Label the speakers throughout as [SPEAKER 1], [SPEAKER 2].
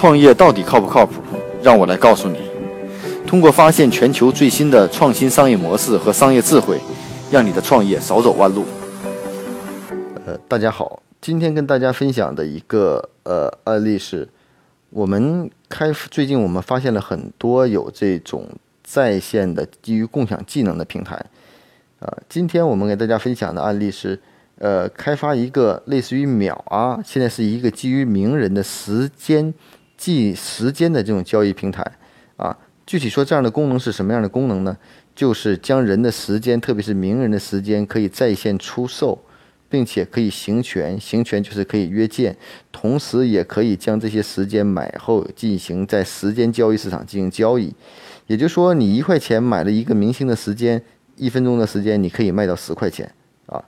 [SPEAKER 1] 创业到底靠不靠谱？让我来告诉你。通过发现全球最新的创新商业模式和商业智慧，让你的创业少走弯路。
[SPEAKER 2] 呃，大家好，今天跟大家分享的一个呃案例是，我们开最近我们发现了很多有这种在线的基于共享技能的平台。啊，今天我们给大家分享的案例是。呃，开发一个类似于秒啊，现在是一个基于名人的时间计时间的这种交易平台啊。具体说，这样的功能是什么样的功能呢？就是将人的时间，特别是名人的时间，可以在线出售，并且可以行权，行权就是可以约见，同时也可以将这些时间买后进行在时间交易市场进行交易。也就是说，你一块钱买了一个明星的时间，一分钟的时间，你可以卖到十块钱啊。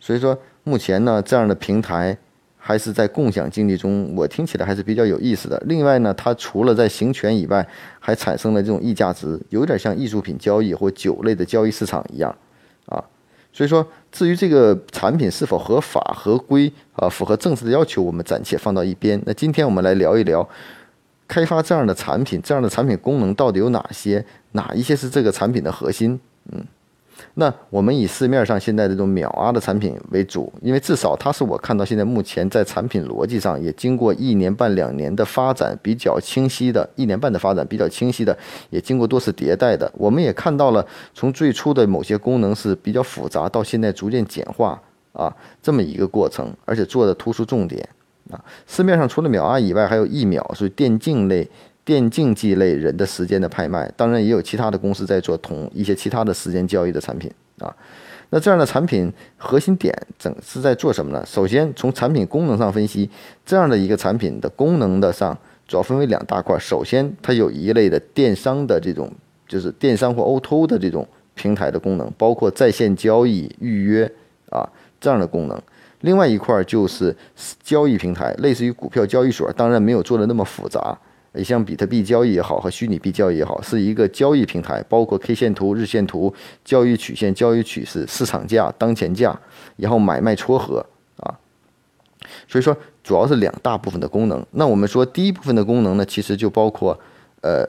[SPEAKER 2] 所以说，目前呢，这样的平台还是在共享经济中，我听起来还是比较有意思的。另外呢，它除了在行权以外，还产生了这种溢价值，有点像艺术品交易或酒类的交易市场一样，啊。所以说，至于这个产品是否合法合规啊，符合政策的要求，我们暂且放到一边。那今天我们来聊一聊，开发这样的产品，这样的产品功能到底有哪些？哪一些是这个产品的核心？嗯。那我们以市面上现在这种秒啊的产品为主，因为至少它是我看到现在目前在产品逻辑上也经过一年半两年的发展比较清晰的，一年半的发展比较清晰的，也经过多次迭代的。我们也看到了从最初的某些功能是比较复杂，到现在逐渐简化啊这么一个过程，而且做的突出重点啊。市面上除了秒啊以外，还有一秒是电竞类。电竞技类人的时间的拍卖，当然也有其他的公司在做同一些其他的时间交易的产品啊。那这样的产品核心点整是在做什么呢？首先从产品功能上分析，这样的一个产品的功能的上主要分为两大块。首先，它有一类的电商的这种，就是电商或 O2O 的这种平台的功能，包括在线交易、预约啊这样的功能。另外一块就是交易平台，类似于股票交易所，当然没有做的那么复杂。也像比特币交易也好，和虚拟币交易也好，是一个交易平台，包括 K 线图、日线图、交易曲线、交易趋势、市场价、当前价，然后买卖撮合啊。所以说，主要是两大部分的功能。那我们说第一部分的功能呢，其实就包括，呃，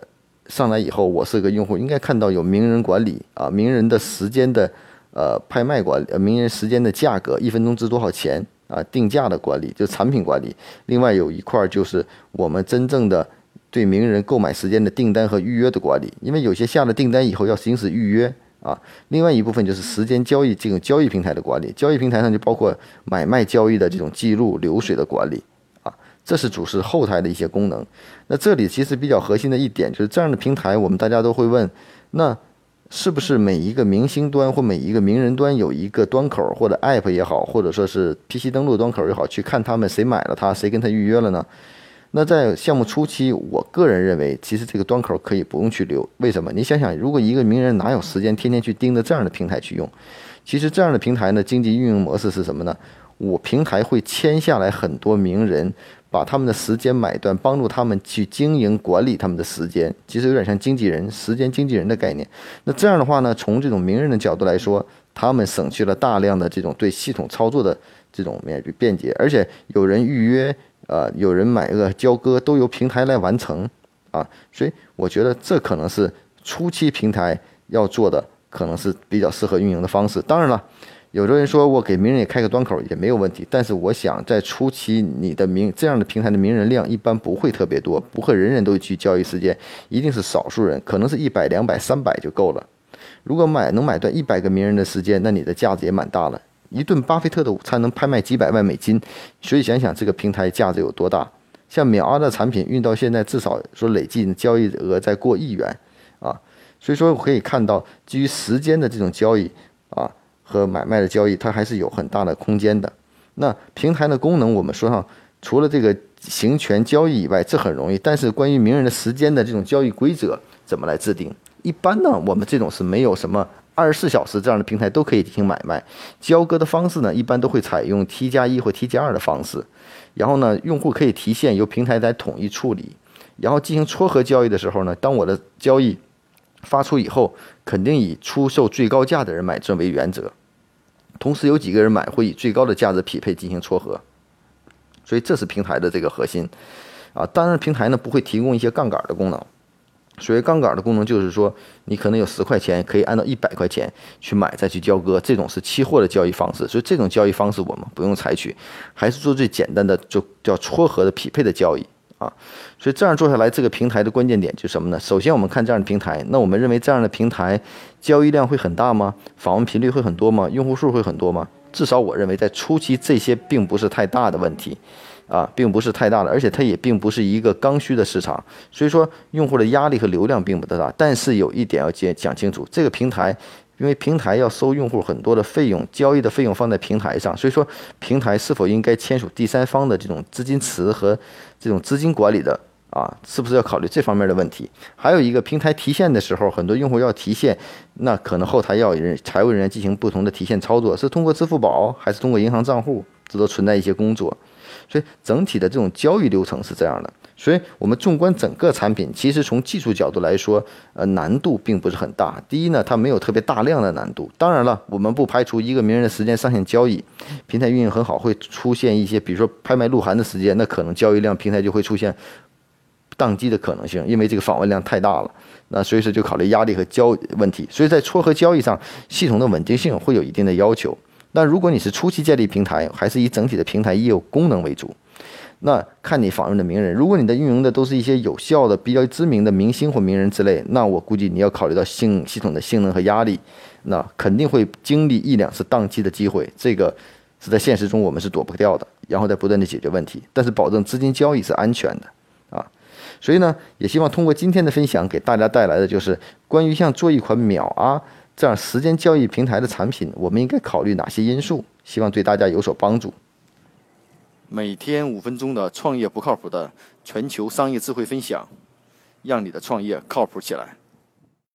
[SPEAKER 2] 上来以后，我是个用户，应该看到有名人管理啊，名人的时间的呃拍卖管理，名人时间的价格，一分钟值多少钱啊？定价的管理，就产品管理。另外有一块就是我们真正的。对名人购买时间的订单和预约的管理，因为有些下了订单以后要行使预约啊。另外一部分就是时间交易这种交易平台的管理，交易平台上就包括买卖交易的这种记录流水的管理啊。这是主是后台的一些功能。那这里其实比较核心的一点就是这样的平台，我们大家都会问，那是不是每一个明星端或每一个名人端有一个端口或者 App 也好，或者说是 PC 登录端口也好，去看他们谁买了它，谁跟他预约了呢？那在项目初期，我个人认为，其实这个端口可以不用去留。为什么？你想想，如果一个名人哪有时间天天去盯着这样的平台去用？其实这样的平台呢，经济运营模式是什么呢？我平台会签下来很多名人，把他们的时间买断，帮助他们去经营管理他们的时间。其实有点像经纪人、时间经纪人的概念。那这样的话呢，从这种名人的角度来说，他们省去了大量的这种对系统操作的这种便便捷，而且有人预约。呃，有人买个交割都由平台来完成，啊，所以我觉得这可能是初期平台要做的，可能是比较适合运营的方式。当然了，有的人说我给名人也开个端口也没有问题，但是我想在初期你的名这样的平台的名人量一般不会特别多，不会人人都去交易时间，一定是少数人，可能是一百、两百、三百就够了。如果买能买断一百个名人的时间，那你的价值也蛮大了。一顿巴菲特的午餐能拍卖几百万美金，所以想想这个平台价值有多大。像秒啊的产品运到现在，至少说累计交易额在过亿元啊，所以说我可以看到，基于时间的这种交易啊和买卖的交易，它还是有很大的空间的。那平台的功能，我们说上除了这个行权交易以外，这很容易。但是关于名人的时间的这种交易规则怎么来制定？一般呢，我们这种是没有什么。二十四小时这样的平台都可以进行买卖，交割的方式呢，一般都会采用 T 加一或 T 加二的方式。然后呢，用户可以提现，由平台来统一处理。然后进行撮合交易的时候呢，当我的交易发出以后，肯定以出售最高价的人买这为原则。同时有几个人买会以最高的价值匹配进行撮合。所以这是平台的这个核心。啊。当然，平台呢不会提供一些杠杆的功能。所谓杠杆的功能，就是说你可能有十块钱，可以按照一百块钱去买，再去交割，这种是期货的交易方式。所以这种交易方式我们不用采取，还是做最简单的，就叫撮合的匹配的交易啊。所以这样做下来，这个平台的关键点就是什么呢？首先我们看这样的平台，那我们认为这样的平台交易量会很大吗？访问频率会很多吗？用户数会很多吗？至少我认为在初期这些并不是太大的问题。啊，并不是太大的，而且它也并不是一个刚需的市场，所以说用户的压力和流量并不大。但是有一点要讲讲清楚，这个平台，因为平台要收用户很多的费用，交易的费用放在平台上，所以说平台是否应该签署第三方的这种资金池和这种资金管理的啊，是不是要考虑这方面的问题？还有一个平台提现的时候，很多用户要提现，那可能后台要人财务人员进行不同的提现操作，是通过支付宝还是通过银行账户，这都存在一些工作。所以整体的这种交易流程是这样的，所以我们纵观整个产品，其实从技术角度来说，呃，难度并不是很大。第一呢，它没有特别大量的难度。当然了，我们不排除一个名人的时间上线交易，平台运营很好，会出现一些，比如说拍卖鹿晗的时间，那可能交易量平台就会出现宕机的可能性，因为这个访问量太大了。那所以说就考虑压力和交问题，所以在撮合交易上，系统的稳定性会有一定的要求。那如果你是初期建立平台，还是以整体的平台业务功能为主，那看你访问的名人。如果你的运营的都是一些有效的、比较知名的明星或名人之类，那我估计你要考虑到性系统的性能和压力，那肯定会经历一两次宕机的机会，这个是在现实中我们是躲不掉的，然后再不断的解决问题，但是保证资金交易是安全的啊。所以呢，也希望通过今天的分享，给大家带来的就是关于像做一款秒啊。这样时间交易平台的产品，我们应该考虑哪些因素？希望对大家有所帮助。
[SPEAKER 1] 每天五分钟的创业不靠谱的全球商业智慧分享，让你的创业靠谱起来。